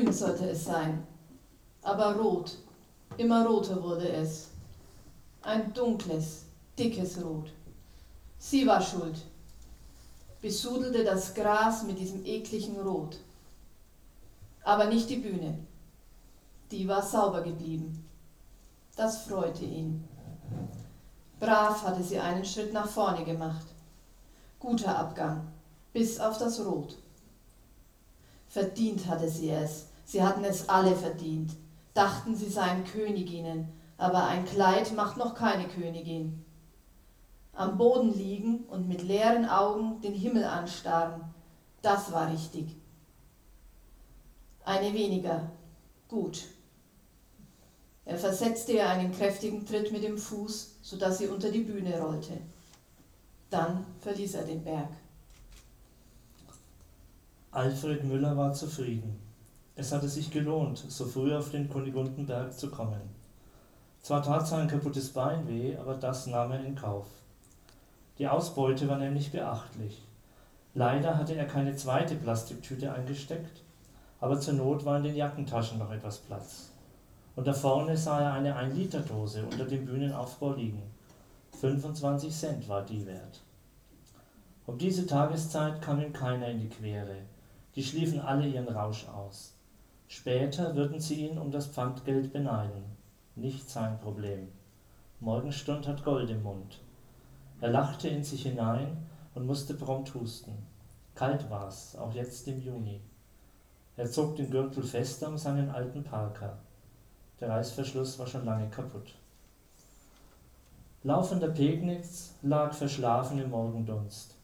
Grün sollte es sein, aber rot, immer roter wurde es. Ein dunkles, dickes Rot. Sie war schuld, besudelte das Gras mit diesem ekligen Rot. Aber nicht die Bühne. Die war sauber geblieben. Das freute ihn. Brav hatte sie einen Schritt nach vorne gemacht. Guter Abgang, bis auf das Rot. Verdient hatte sie es, sie hatten es alle verdient, dachten sie seien Königinnen, aber ein Kleid macht noch keine Königin. Am Boden liegen und mit leeren Augen den Himmel anstarren, das war richtig. Eine weniger, gut. Er versetzte ihr einen kräftigen Tritt mit dem Fuß, sodass sie unter die Bühne rollte. Dann verließ er den Berg. Alfred Müller war zufrieden. Es hatte sich gelohnt, so früh auf den Kunigundenberg zu kommen. Zwar tat sein kaputtes Bein weh, aber das nahm er in Kauf. Die Ausbeute war nämlich beachtlich. Leider hatte er keine zweite Plastiktüte eingesteckt, aber zur Not war in den Jackentaschen noch etwas Platz. Und da vorne sah er eine 1-Liter-Dose unter dem Bühnenaufbau liegen. 25 Cent war die wert. Um diese Tageszeit kam ihm keiner in die Quere. Die schliefen alle ihren Rausch aus. Später würden sie ihn um das Pfandgeld beneiden. Nicht sein Problem. Morgenstund hat Gold im Mund. Er lachte in sich hinein und musste prompt husten. Kalt war's, auch jetzt im Juni. Er zog den Gürtel fester um seinen alten Parker. Der Reißverschluss war schon lange kaputt. Laufender Pegnitz lag verschlafen im Morgendunst.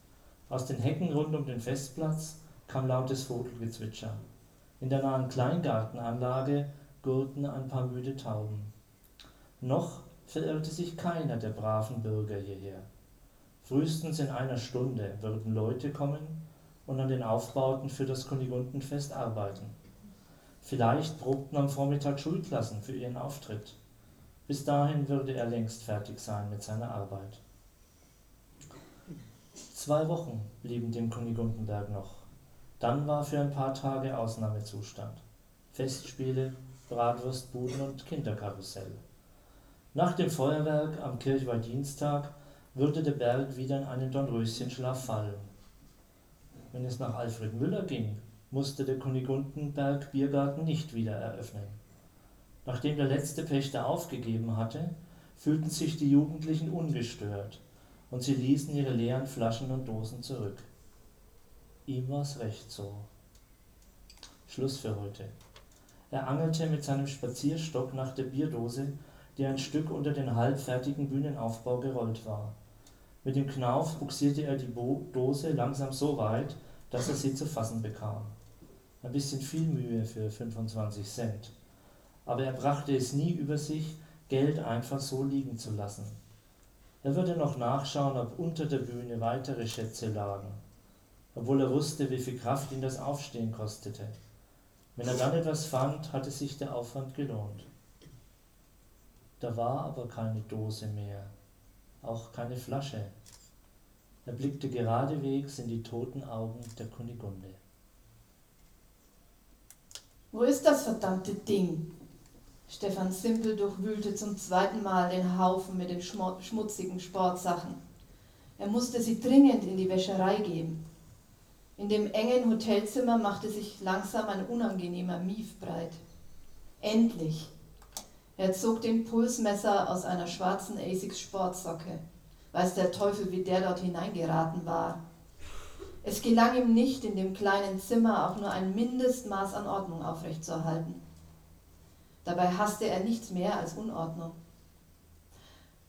Aus den Hecken rund um den Festplatz kam lautes Vogelgezwitscher. In der nahen Kleingartenanlage gurrten ein paar müde Tauben. Noch verirrte sich keiner der braven Bürger hierher. Frühestens in einer Stunde würden Leute kommen und an den Aufbauten für das Kunigundenfest arbeiten. Vielleicht probten am Vormittag Schulklassen für ihren Auftritt. Bis dahin würde er längst fertig sein mit seiner Arbeit. Zwei Wochen blieben dem Kunigundenberg noch. Dann war für ein paar Tage Ausnahmezustand. Festspiele, Bratwurstbuden und Kinderkarussell. Nach dem Feuerwerk am Kirchweihdienstag würde der Berg wieder in einen Dornröschenschlaf fallen. Wenn es nach Alfred Müller ging, musste der Kunigundenberg Biergarten nicht wieder eröffnen. Nachdem der letzte Pächter aufgegeben hatte, fühlten sich die Jugendlichen ungestört und sie ließen ihre leeren Flaschen und Dosen zurück. Ihm war's recht so. Schluss für heute. Er angelte mit seinem Spazierstock nach der Bierdose, die ein Stück unter den halbfertigen Bühnenaufbau gerollt war. Mit dem Knauf buxierte er die Bo Dose langsam so weit, dass er sie zu fassen bekam. Ein bisschen viel Mühe für 25 Cent. Aber er brachte es nie über sich, Geld einfach so liegen zu lassen. Er würde noch nachschauen, ob unter der Bühne weitere Schätze lagen, obwohl er wusste, wie viel Kraft ihn das Aufstehen kostete. Wenn er dann etwas fand, hatte sich der Aufwand gelohnt. Da war aber keine Dose mehr auch keine Flasche. Er blickte geradewegs in die toten Augen der Kunigunde. Wo ist das verdammte Ding? Stefan Simpel durchwühlte zum zweiten Mal den Haufen mit den schmutzigen Sportsachen. Er musste sie dringend in die Wäscherei geben. In dem engen Hotelzimmer machte sich langsam ein unangenehmer Mief breit. Endlich! Er zog den Pulsmesser aus einer schwarzen Asics Sportsocke. Weiß der Teufel, wie der dort hineingeraten war. Es gelang ihm nicht, in dem kleinen Zimmer auch nur ein Mindestmaß an Ordnung aufrechtzuerhalten. Dabei hasste er nichts mehr als Unordnung.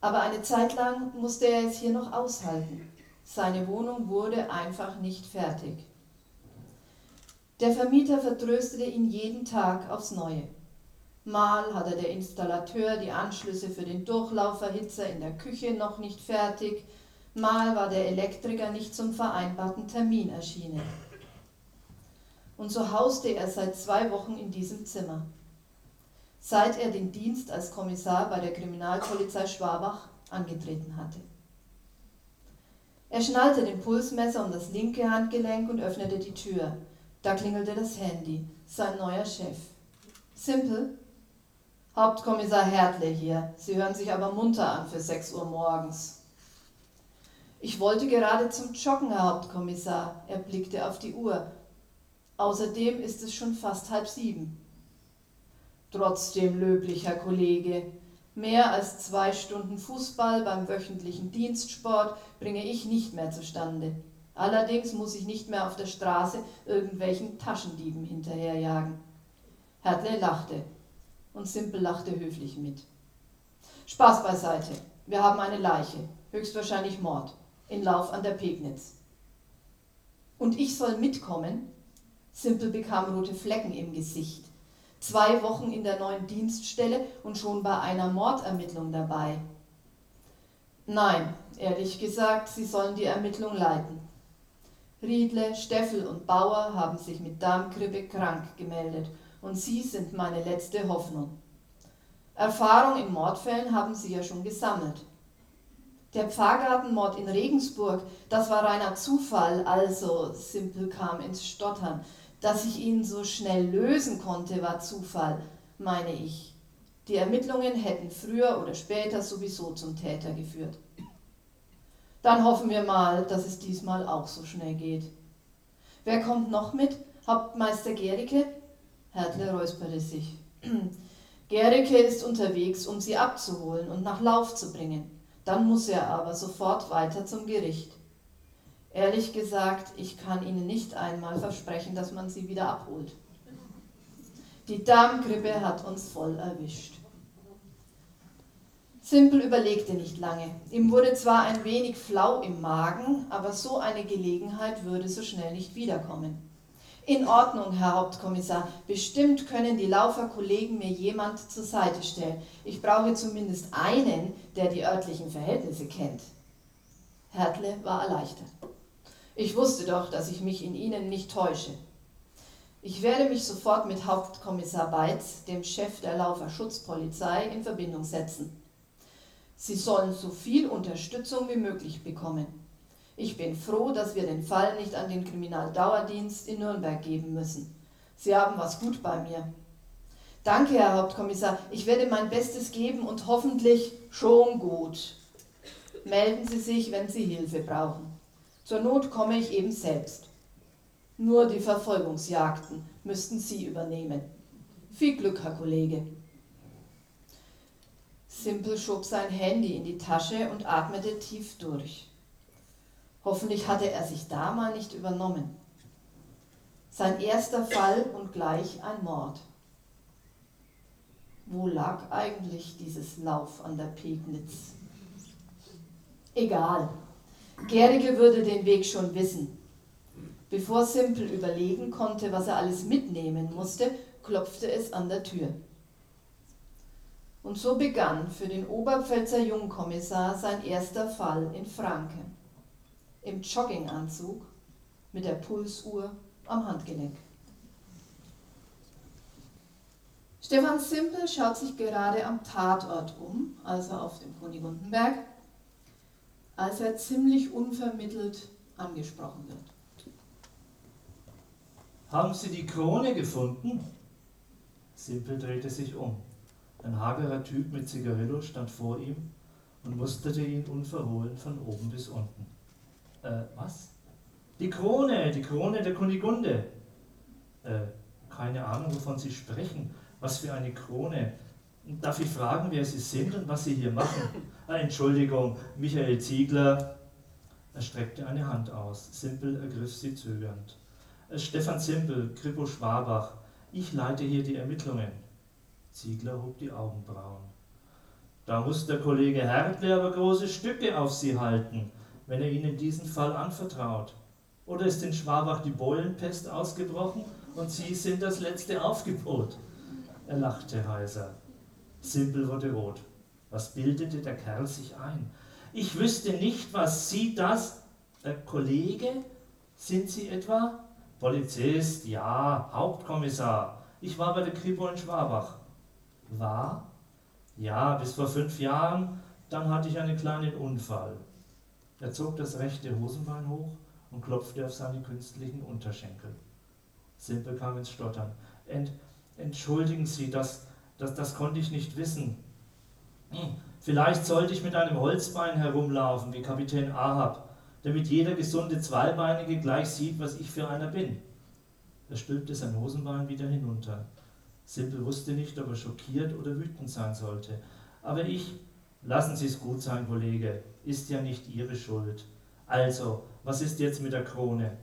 Aber eine Zeit lang musste er es hier noch aushalten. Seine Wohnung wurde einfach nicht fertig. Der Vermieter vertröstete ihn jeden Tag aufs Neue. Mal hatte der Installateur die Anschlüsse für den Durchlauferhitzer in der Küche noch nicht fertig, mal war der Elektriker nicht zum vereinbarten Termin erschienen. Und so hauste er seit zwei Wochen in diesem Zimmer. Seit er den Dienst als Kommissar bei der Kriminalpolizei Schwabach angetreten hatte. Er schnallte den Pulsmesser um das linke Handgelenk und öffnete die Tür. Da klingelte das Handy. Sein neuer Chef. Simple? Hauptkommissar Hertle hier. Sie hören sich aber munter an für 6 Uhr morgens. Ich wollte gerade zum Joggen, Herr Hauptkommissar. Er blickte auf die Uhr. Außerdem ist es schon fast halb sieben. Trotzdem löblich, Herr Kollege. Mehr als zwei Stunden Fußball beim wöchentlichen Dienstsport bringe ich nicht mehr zustande. Allerdings muss ich nicht mehr auf der Straße irgendwelchen Taschendieben hinterherjagen. Hertle lachte und Simpel lachte höflich mit. Spaß beiseite. Wir haben eine Leiche, höchstwahrscheinlich Mord, in Lauf an der Pegnitz. Und ich soll mitkommen? Simpel bekam rote Flecken im Gesicht. Zwei Wochen in der neuen Dienststelle und schon bei einer Mordermittlung dabei. Nein, ehrlich gesagt, Sie sollen die Ermittlung leiten. Riedle, Steffel und Bauer haben sich mit Darmgrippe krank gemeldet und Sie sind meine letzte Hoffnung. Erfahrung in Mordfällen haben Sie ja schon gesammelt. Der Pfarrgartenmord in Regensburg, das war reiner Zufall, also Simpel kam ins Stottern. Dass ich ihn so schnell lösen konnte, war Zufall, meine ich. Die Ermittlungen hätten früher oder später sowieso zum Täter geführt. Dann hoffen wir mal, dass es diesmal auch so schnell geht. Wer kommt noch mit? Hauptmeister Gericke? Hertle räusperte sich. Gericke ist unterwegs, um sie abzuholen und nach Lauf zu bringen. Dann muss er aber sofort weiter zum Gericht. Ehrlich gesagt, ich kann Ihnen nicht einmal versprechen, dass man sie wieder abholt. Die Darmgrippe hat uns voll erwischt. Simpel überlegte nicht lange. Ihm wurde zwar ein wenig flau im Magen, aber so eine Gelegenheit würde so schnell nicht wiederkommen. In Ordnung, Herr Hauptkommissar. Bestimmt können die Lauferkollegen mir jemand zur Seite stellen. Ich brauche zumindest einen, der die örtlichen Verhältnisse kennt. Hertle war erleichtert. Ich wusste doch, dass ich mich in Ihnen nicht täusche. Ich werde mich sofort mit Hauptkommissar Beitz, dem Chef der Laufer Schutzpolizei, in Verbindung setzen. Sie sollen so viel Unterstützung wie möglich bekommen. Ich bin froh, dass wir den Fall nicht an den Kriminaldauerdienst in Nürnberg geben müssen. Sie haben was gut bei mir. Danke, Herr Hauptkommissar. Ich werde mein Bestes geben und hoffentlich schon gut. Melden Sie sich, wenn Sie Hilfe brauchen. Zur Not komme ich eben selbst. Nur die Verfolgungsjagden müssten Sie übernehmen. Viel Glück, Herr Kollege. Simple schob sein Handy in die Tasche und atmete tief durch. Hoffentlich hatte er sich da mal nicht übernommen. Sein erster Fall und gleich ein Mord. Wo lag eigentlich dieses Lauf an der Pegnitz? Egal, Gerige würde den Weg schon wissen. Bevor Simpel überlegen konnte, was er alles mitnehmen musste, klopfte es an der Tür. Und so begann für den Oberpfälzer Jungkommissar sein erster Fall in Franken. Im Jogginganzug mit der Pulsuhr am Handgelenk. Stefan Simpel schaut sich gerade am Tatort um, also auf dem Kunigundenberg, als er ziemlich unvermittelt angesprochen wird. Haben Sie die Krone gefunden? Simpel drehte sich um. Ein hagerer Typ mit Zigarillo stand vor ihm und musterte ihn unverhohlen von oben bis unten. Äh, was? Die Krone, die Krone der Kunigunde. Äh, keine Ahnung, wovon Sie sprechen. Was für eine Krone. Darf ich fragen, wer Sie sind und was Sie hier machen? Entschuldigung, Michael Ziegler. Er streckte eine Hand aus. Simpel ergriff sie zögernd. Äh, Stefan Simpel, Kripo Schwabach. Ich leite hier die Ermittlungen. Ziegler hob die Augenbrauen. Da muss der Kollege Hertle aber große Stücke auf Sie halten, wenn er Ihnen diesen Fall anvertraut. Oder ist in Schwabach die Beulenpest ausgebrochen und Sie sind das letzte Aufgebot? Er lachte heiser. Simpel wurde rot. Was bildete der Kerl sich ein? Ich wüsste nicht, was Sie das. Äh, Kollege? Sind Sie etwa? Polizist, ja, Hauptkommissar. Ich war bei der Kripo in Schwabach. War? Ja, bis vor fünf Jahren. Dann hatte ich einen kleinen Unfall. Er zog das rechte Hosenbein hoch und klopfte auf seine künstlichen Unterschenkel. Simpel kam ins Stottern. Ent, entschuldigen Sie, das, das, das konnte ich nicht wissen. Hm, vielleicht sollte ich mit einem Holzbein herumlaufen, wie Kapitän Ahab, damit jeder gesunde Zweibeinige gleich sieht, was ich für einer bin. Er stülpte sein Hosenbein wieder hinunter. Simpel wusste nicht, ob er schockiert oder wütend sein sollte. Aber ich, lassen Sie es gut sein, Kollege, ist ja nicht Ihre Schuld. Also, was ist jetzt mit der Krone?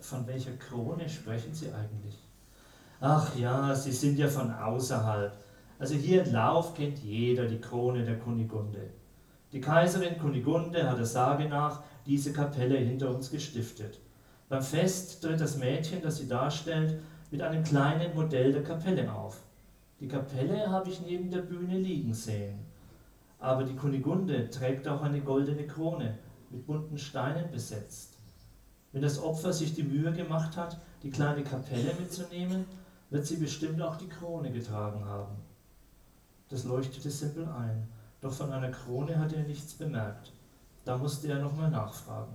Von welcher Krone sprechen Sie eigentlich? Ach ja, Sie sind ja von außerhalb. Also hier in Lauf kennt jeder die Krone der Kunigunde. Die Kaiserin Kunigunde hat der Sage nach diese Kapelle hinter uns gestiftet. Beim Fest tritt das Mädchen, das sie darstellt, mit einem kleinen Modell der Kapelle auf. Die Kapelle habe ich neben der Bühne liegen sehen. Aber die Kunigunde trägt auch eine goldene Krone, mit bunten Steinen besetzt. Wenn das Opfer sich die Mühe gemacht hat, die kleine Kapelle mitzunehmen, wird sie bestimmt auch die Krone getragen haben. Das leuchtete Simpel ein, doch von einer Krone hatte er nichts bemerkt. Da musste er nochmal nachfragen.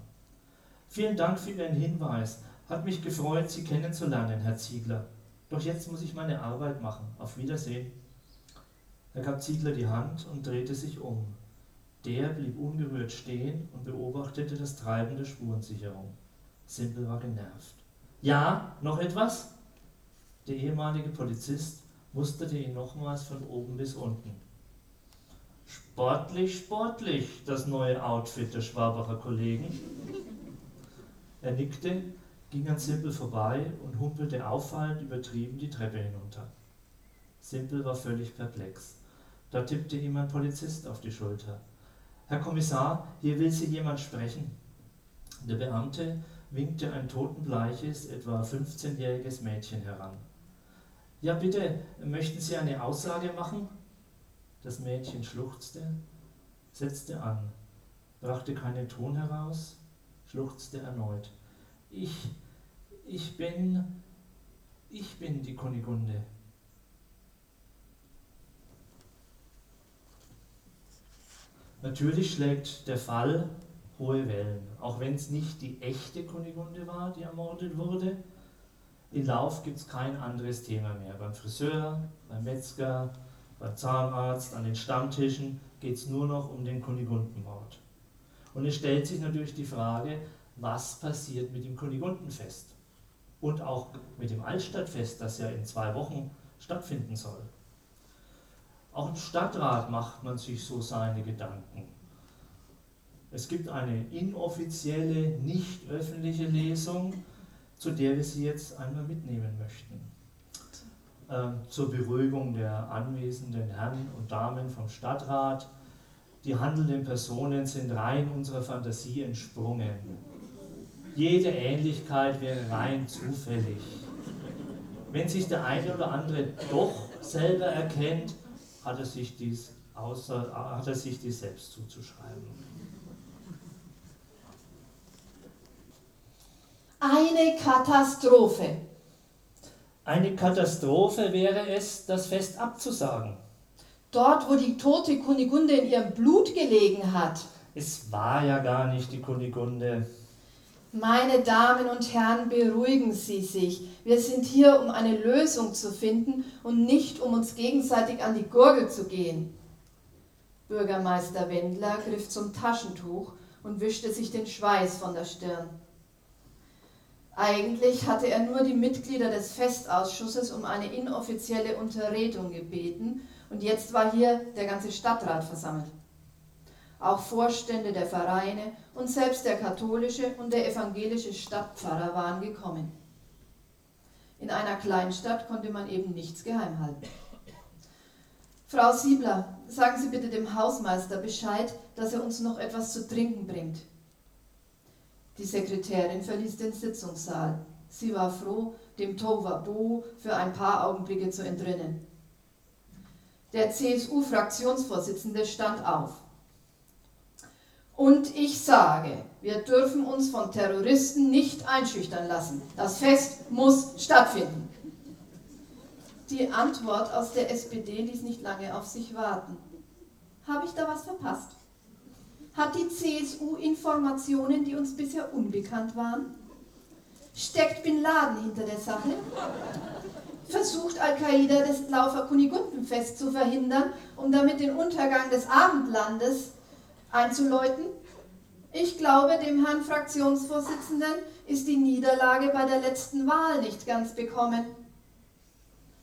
Vielen Dank für Ihren Hinweis. Hat mich gefreut, Sie kennenzulernen, Herr Ziegler. Doch jetzt muss ich meine Arbeit machen. Auf Wiedersehen. Er gab Ziegler die Hand und drehte sich um. Der blieb ungerührt stehen und beobachtete das Treiben der Spurensicherung. Simpel war genervt. Ja, noch etwas? Der ehemalige Polizist musterte ihn nochmals von oben bis unten. Sportlich, sportlich, das neue Outfit der Schwabacher Kollegen. Er nickte, ging an Simpel vorbei und humpelte auffallend übertrieben die Treppe hinunter. Simpel war völlig perplex. Da tippte ihm ein Polizist auf die Schulter. Herr Kommissar, hier will Sie jemand sprechen. Der Beamte winkte ein totenbleiches, etwa 15-jähriges Mädchen heran. Ja, bitte, möchten Sie eine Aussage machen? Das Mädchen schluchzte, setzte an, brachte keinen Ton heraus, schluchzte erneut. Ich, ich bin, ich bin die Kunigunde. Natürlich schlägt der Fall hohe Wellen, auch wenn es nicht die echte Kunigunde war, die ermordet wurde. In Lauf gibt es kein anderes Thema mehr. Beim Friseur, beim Metzger, beim Zahnarzt, an den Stammtischen geht es nur noch um den Kunigundenmord. Und es stellt sich natürlich die Frage, was passiert mit dem Kunigundenfest und auch mit dem Altstadtfest, das ja in zwei Wochen stattfinden soll. Auch im Stadtrat macht man sich so seine Gedanken. Es gibt eine inoffizielle, nicht öffentliche Lesung, zu der wir Sie jetzt einmal mitnehmen möchten. Ähm, zur Beruhigung der anwesenden Herren und Damen vom Stadtrat. Die handelnden Personen sind rein unserer Fantasie entsprungen. Jede Ähnlichkeit wäre rein zufällig. Wenn sich der eine oder andere doch selber erkennt, hat er sich dies, außer, hat er sich dies selbst zuzuschreiben. Eine Katastrophe. Eine Katastrophe wäre es, das Fest abzusagen. Dort, wo die tote Kunigunde in ihrem Blut gelegen hat. Es war ja gar nicht die Kunigunde. Meine Damen und Herren, beruhigen Sie sich. Wir sind hier, um eine Lösung zu finden und nicht, um uns gegenseitig an die Gurgel zu gehen. Bürgermeister Wendler griff zum Taschentuch und wischte sich den Schweiß von der Stirn. Eigentlich hatte er nur die Mitglieder des Festausschusses um eine inoffizielle Unterredung gebeten und jetzt war hier der ganze Stadtrat versammelt. Auch Vorstände der Vereine und selbst der katholische und der evangelische Stadtpfarrer waren gekommen. In einer Kleinstadt konnte man eben nichts geheim halten. Frau Siebler, sagen Sie bitte dem Hausmeister Bescheid, dass er uns noch etwas zu trinken bringt. Die Sekretärin verließ den Sitzungssaal. Sie war froh, dem Tohuwabohu für ein paar Augenblicke zu entrinnen. Der CSU-Fraktionsvorsitzende stand auf. Und ich sage, wir dürfen uns von Terroristen nicht einschüchtern lassen. Das Fest muss stattfinden. Die Antwort aus der SPD ließ nicht lange auf sich warten. Habe ich da was verpasst? Hat die CSU Informationen, die uns bisher unbekannt waren? Steckt Bin Laden hinter der Sache? Versucht Al-Qaida das Laufer Kunigundenfest zu verhindern, um damit den Untergang des Abendlandes einzuläuten? Ich glaube, dem Herrn Fraktionsvorsitzenden ist die Niederlage bei der letzten Wahl nicht ganz bekommen.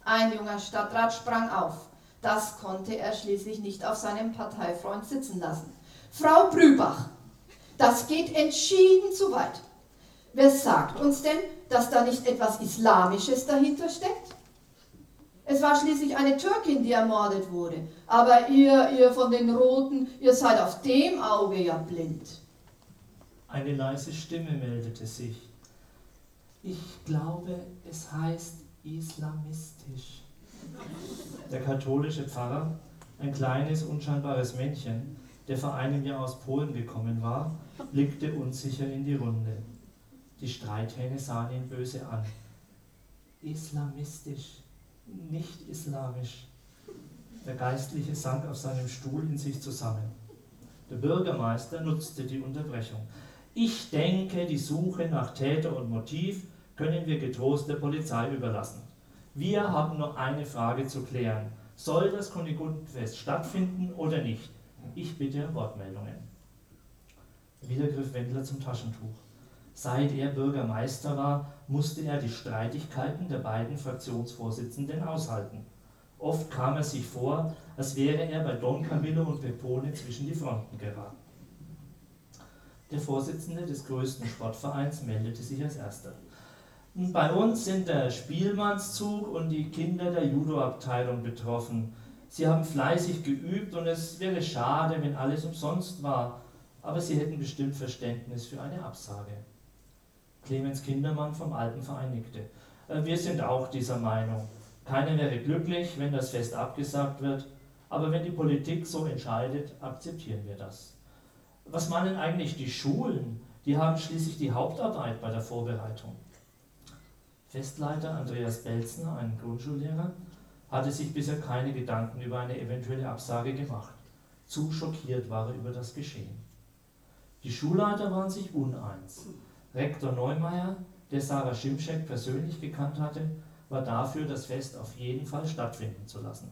Ein junger Stadtrat sprang auf. Das konnte er schließlich nicht auf seinem Parteifreund sitzen lassen. Frau Brübach, das geht entschieden zu weit. Wer sagt uns denn, dass da nicht etwas Islamisches dahinter steckt? Es war schließlich eine Türkin, die ermordet wurde. Aber ihr, ihr von den Roten, ihr seid auf dem Auge ja blind. Eine leise Stimme meldete sich. Ich glaube, es heißt islamistisch. Der katholische Pfarrer, ein kleines, unscheinbares Männchen, der vor einem Jahr aus Polen gekommen war, blickte unsicher in die Runde. Die Streithähne sahen ihn böse an. Islamistisch, nicht islamisch. Der Geistliche sank auf seinem Stuhl in sich zusammen. Der Bürgermeister nutzte die Unterbrechung. Ich denke, die Suche nach Täter und Motiv können wir getrost der Polizei überlassen. Wir haben nur eine Frage zu klären. Soll das Kunigundenfest stattfinden oder nicht? Ich bitte um Wortmeldungen. Wieder griff Wendler zum Taschentuch. Seit er Bürgermeister war, musste er die Streitigkeiten der beiden Fraktionsvorsitzenden aushalten. Oft kam er sich vor, als wäre er bei Don Camillo und Pepone zwischen die Fronten geraten. Der Vorsitzende des größten Sportvereins meldete sich als erster. Bei uns sind der Spielmannszug und die Kinder der Judoabteilung betroffen. Sie haben fleißig geübt und es wäre schade, wenn alles umsonst war, aber sie hätten bestimmt Verständnis für eine Absage. Clemens Kindermann vom Alpenverein nickte. Äh, wir sind auch dieser Meinung. Keiner wäre glücklich, wenn das Fest abgesagt wird, aber wenn die Politik so entscheidet, akzeptieren wir das. Was meinen eigentlich die Schulen? Die haben schließlich die Hauptarbeit bei der Vorbereitung. Festleiter Andreas Belzner, ein Grundschullehrer, hatte sich bisher keine Gedanken über eine eventuelle Absage gemacht. Zu schockiert war er über das Geschehen. Die Schulleiter waren sich uneins. Rektor Neumeier, der Sarah Schimschek persönlich gekannt hatte, war dafür, das Fest auf jeden Fall stattfinden zu lassen.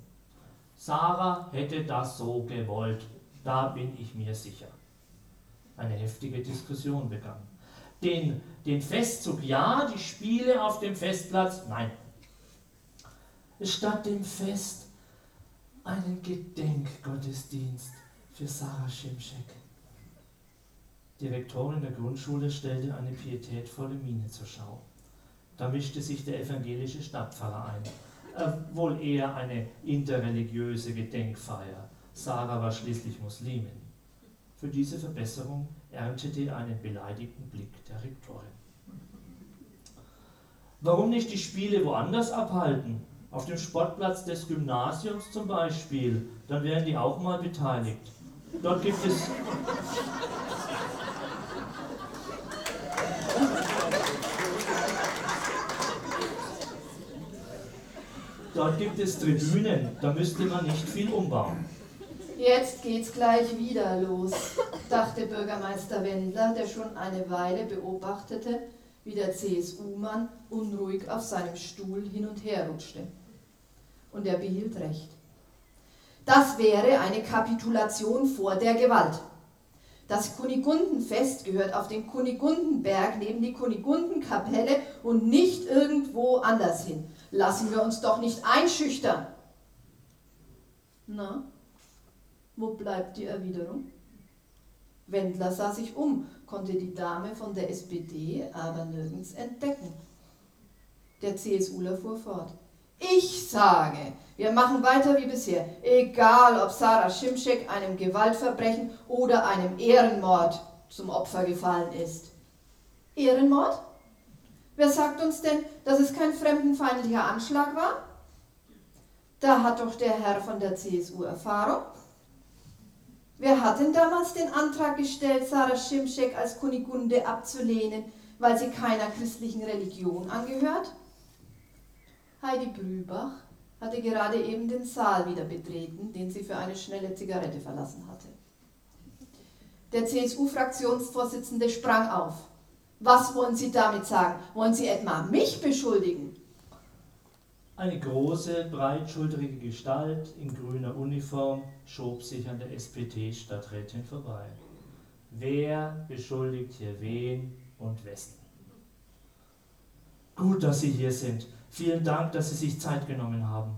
Sarah hätte das so gewollt, da bin ich mir sicher. Eine heftige Diskussion begann. Den, den Festzug ja, die Spiele auf dem Festplatz nein. Statt dem Fest einen Gedenkgottesdienst für Sarah Schimschek. Die Rektorin der Grundschule stellte eine pietätvolle Miene zur Schau. Da mischte sich der evangelische Stadtpfarrer ein. Äh, wohl eher eine interreligiöse Gedenkfeier. Sarah war schließlich Muslimin. Für diese Verbesserung erntete er einen beleidigten Blick der Rektorin. Warum nicht die Spiele woanders abhalten? Auf dem Sportplatz des Gymnasiums zum Beispiel. Dann wären die auch mal beteiligt. Dort gibt es Dort gibt es Tribünen, da müsste man nicht viel umbauen. Jetzt geht's gleich wieder los, dachte Bürgermeister Wendler, der schon eine Weile beobachtete, wie der CSU-Mann unruhig auf seinem Stuhl hin und her rutschte. Und er behielt recht. Das wäre eine Kapitulation vor der Gewalt. Das Kunigundenfest gehört auf den Kunigundenberg neben die Kunigundenkapelle und nicht irgendwo anders hin. Lassen wir uns doch nicht einschüchtern. Na, wo bleibt die Erwiderung? Wendler sah sich um, konnte die Dame von der SPD aber nirgends entdecken. Der CSUler fuhr fort. Ich sage, wir machen weiter wie bisher, egal ob Sarah Schimschek einem Gewaltverbrechen oder einem Ehrenmord zum Opfer gefallen ist. Ehrenmord? Wer sagt uns denn, dass es kein fremdenfeindlicher Anschlag war? Da hat doch der Herr von der CSU Erfahrung. Wer hat denn damals den Antrag gestellt, Sarah Schimschek als Kunigunde abzulehnen, weil sie keiner christlichen Religion angehört? Heidi Brübach hatte gerade eben den Saal wieder betreten, den sie für eine schnelle Zigarette verlassen hatte. Der CSU-Fraktionsvorsitzende sprang auf. Was wollen Sie damit sagen? Wollen Sie etwa mich beschuldigen? Eine große, breitschultrige Gestalt in grüner Uniform schob sich an der SPD-Stadträtin vorbei. Wer beschuldigt hier wen und wessen? Gut, dass Sie hier sind. Vielen Dank, dass Sie sich Zeit genommen haben.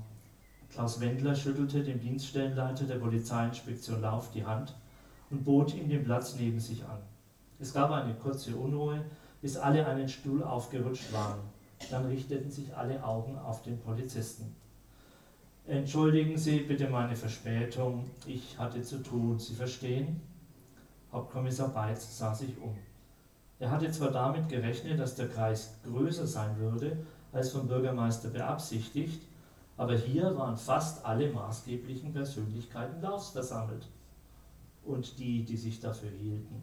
Klaus Wendler schüttelte dem Dienststellenleiter der Polizeiinspektion Lauf die Hand und bot ihm den Platz neben sich an. Es gab eine kurze Unruhe, bis alle einen Stuhl aufgerutscht waren. Dann richteten sich alle Augen auf den Polizisten. Entschuldigen Sie bitte meine Verspätung, ich hatte zu tun, Sie verstehen? Hauptkommissar Beitz sah sich um. Er hatte zwar damit gerechnet, dass der Kreis größer sein würde, als vom Bürgermeister beabsichtigt, aber hier waren fast alle maßgeblichen Persönlichkeiten Laufs versammelt und die, die sich dafür hielten.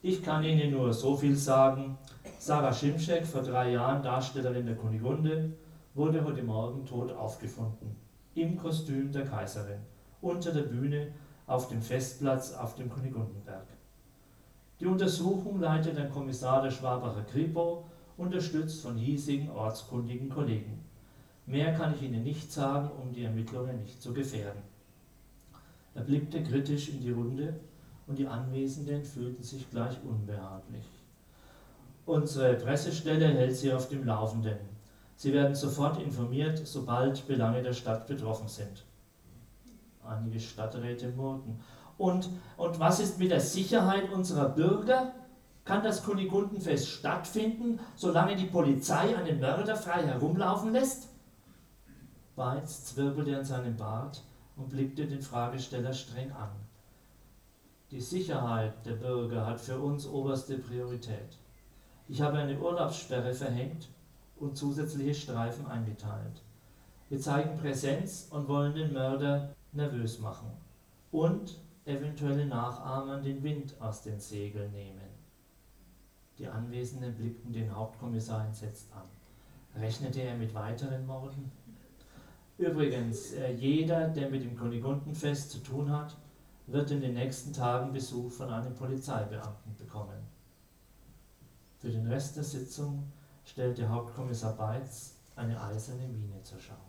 Ich kann Ihnen nur so viel sagen. Sarah Schimschek, vor drei Jahren Darstellerin der Kunigunde, wurde heute Morgen tot aufgefunden. Im Kostüm der Kaiserin, unter der Bühne auf dem Festplatz auf dem Kunigundenberg. Die Untersuchung leitet ein Kommissar der Schwabacher Kripo, unterstützt von hiesigen ortskundigen Kollegen. Mehr kann ich Ihnen nicht sagen, um die Ermittlungen nicht zu gefährden. Er blickte kritisch in die Runde und die Anwesenden fühlten sich gleich unbehaglich. Unsere Pressestelle hält Sie auf dem Laufenden. Sie werden sofort informiert, sobald Belange der Stadt betroffen sind. Einige Stadträte murrten. Und, und was ist mit der Sicherheit unserer Bürger? Kann das Kunigundenfest stattfinden, solange die Polizei einen Mörder frei herumlaufen lässt? Beitz zwirbelte an seinem Bart und blickte den Fragesteller streng an. Die Sicherheit der Bürger hat für uns oberste Priorität. Ich habe eine Urlaubssperre verhängt und zusätzliche Streifen eingeteilt. Wir zeigen Präsenz und wollen den Mörder nervös machen und eventuelle Nachahmern den Wind aus den Segeln nehmen. Die Anwesenden blickten den Hauptkommissar entsetzt an. Rechnete er mit weiteren Morden? Übrigens, äh, jeder, der mit dem Kunigundenfest zu tun hat, wird in den nächsten Tagen Besuch von einem Polizeibeamten bekommen. Für den Rest der Sitzung stellte Hauptkommissar Beitz eine eiserne Miene zur Schau.